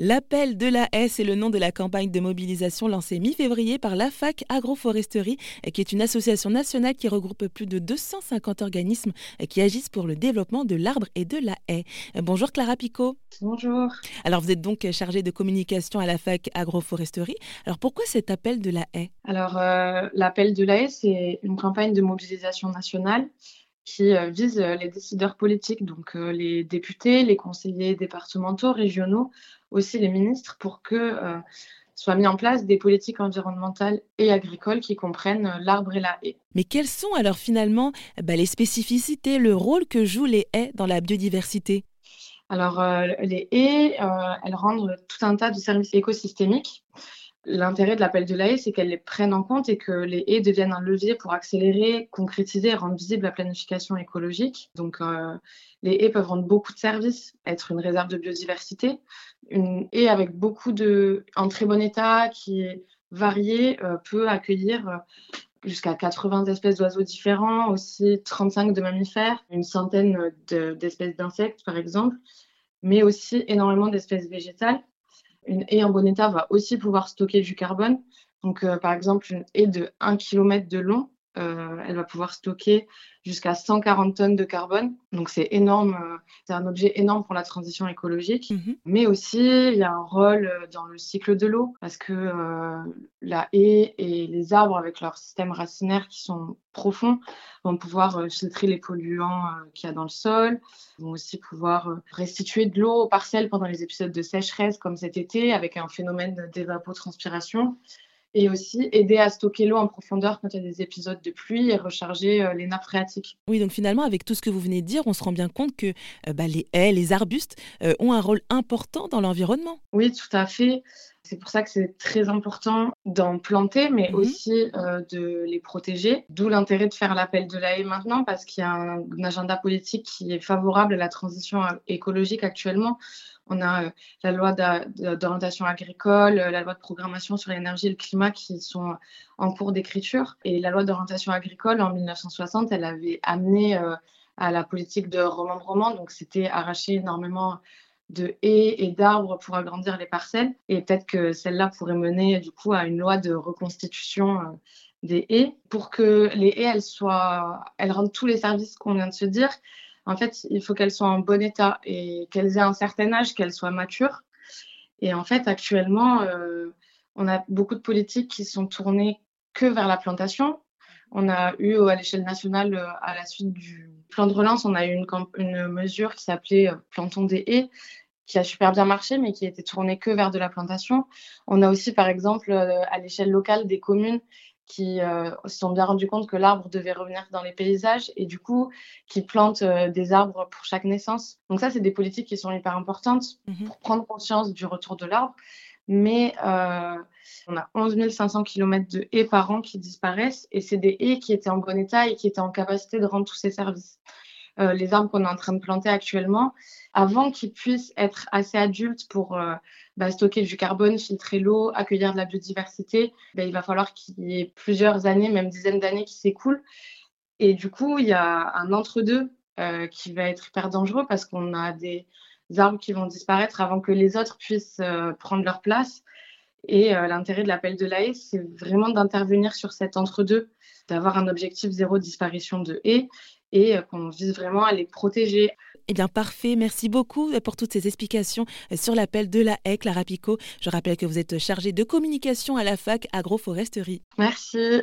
L'appel de la haie, c'est le nom de la campagne de mobilisation lancée mi-février par la FAC Agroforesterie, qui est une association nationale qui regroupe plus de 250 organismes qui agissent pour le développement de l'arbre et de la haie. Bonjour Clara Picot. Bonjour. Alors vous êtes donc chargée de communication à la FAC Agroforesterie. Alors pourquoi cet appel de la haie? Alors euh, l'appel de la haie, c'est une campagne de mobilisation nationale qui euh, vise euh, les décideurs politiques, donc euh, les députés, les conseillers départementaux, régionaux, aussi les ministres, pour que soient mis en place des politiques environnementales et agricoles qui comprennent l'arbre et la haie. Mais quelles sont alors finalement bah, les spécificités, le rôle que jouent les haies dans la biodiversité? Alors les haies, elles rendent tout un tas de services écosystémiques. L'intérêt de l'appel de la haie, c'est qu'elle les prenne en compte et que les haies deviennent un levier pour accélérer, concrétiser et rendre visible la planification écologique. Donc, euh, les haies peuvent rendre beaucoup de services, être une réserve de biodiversité. Une haie avec beaucoup de, en très bon état, qui est variée, euh, peut accueillir euh, jusqu'à 80 espèces d'oiseaux différents, aussi 35 de mammifères, une centaine d'espèces d'insectes, par exemple, mais aussi énormément d'espèces végétales une haie en bon état va aussi pouvoir stocker du carbone. Donc, euh, par exemple, une haie de 1 km de long, euh, elle va pouvoir stocker jusqu'à 140 tonnes de carbone. Donc c'est énorme, euh, c'est un objet énorme pour la transition écologique. Mhm. Mais aussi, il y a un rôle euh, dans le cycle de l'eau parce que la haie et les arbres, avec leur système racinaire qui sont profonds, vont pouvoir filtrer les polluants qu'il y a dans le sol, vont aussi pouvoir restituer de l'eau aux parcelles pendant les épisodes de sécheresse comme cet été avec un phénomène d'évapotranspiration et aussi aider à stocker l'eau en profondeur quand il y a des épisodes de pluie et recharger euh, les nappes phréatiques. Oui, donc finalement, avec tout ce que vous venez de dire, on se rend bien compte que euh, bah, les haies, les arbustes euh, ont un rôle important dans l'environnement. Oui, tout à fait. C'est pour ça que c'est très important d'en planter, mais mhm. aussi de les protéger. D'où l'intérêt de faire l'appel de la haie maintenant, parce qu'il y a un, agenda politique qui est favorable à la transition écologique actuellement. On a euh, la loi d'orientation agricole, euh, la loi de programmation sur l'énergie et le climat qui sont en cours d'écriture. Et la loi d'orientation agricole, en 1960, elle avait amené euh, à la politique de remembrement. Donc, c'était arracher énormément de haies et d'arbres pour agrandir les parcelles. Et peut-être que celle-là pourrait mener du coup à une loi de reconstitution des haies pour que les haies, elles, soient, elles rendent tous les services qu'on vient de se dire en fait, il faut qu'elles soient en bon état et qu'elles aient un certain âge, qu'elles soient matures. Et en fait, actuellement, euh, on a beaucoup de politiques qui sont tournées que vers la plantation. On a eu à l'échelle nationale, euh, à la suite du plan de relance, on a eu une, mesure qui s'appelait euh, Plantons des haies, qui a super bien marché, mais qui était tournée que vers de la plantation. On a aussi, par exemple, à l'échelle locale, des communes qui euh, se sont bien rendus compte que l'arbre devait revenir dans les paysages et du coup qui plantent euh, des arbres pour chaque naissance. Donc ça, c'est des politiques qui sont hyper importantes mhm. pour prendre conscience du retour de l'arbre. Mais euh, on a 11 500 km de haies par an qui disparaissent et c'est des haies qui étaient en bon état et qui étaient en capacité de rendre tous ces services. Euh, les arbres qu'on est en train de planter actuellement, avant qu'ils puissent être assez adultes pour euh, bah, stocker du carbone, filtrer l'eau, accueillir de la biodiversité, bah, il va falloir qu'il y ait plusieurs années, même dizaines d'années qui s'écoulent. Et du coup, il y a un entre-deux qui va être hyper dangereux parce qu'on a des arbres qui vont disparaître avant que les autres puissent prendre leur place. Et l'intérêt de l'appel de l'AE, c'est vraiment d'intervenir sur cet entre-deux, d'avoir un objectif zéro disparition de haies et euh, qu'on vise vraiment à les protéger. Eh bien, parfait. Merci beaucoup pour toutes ces explications sur l'appel de la haie, Clara Picot. Je rappelle que vous êtes chargée de communication à la fac agroforesterie. Merci.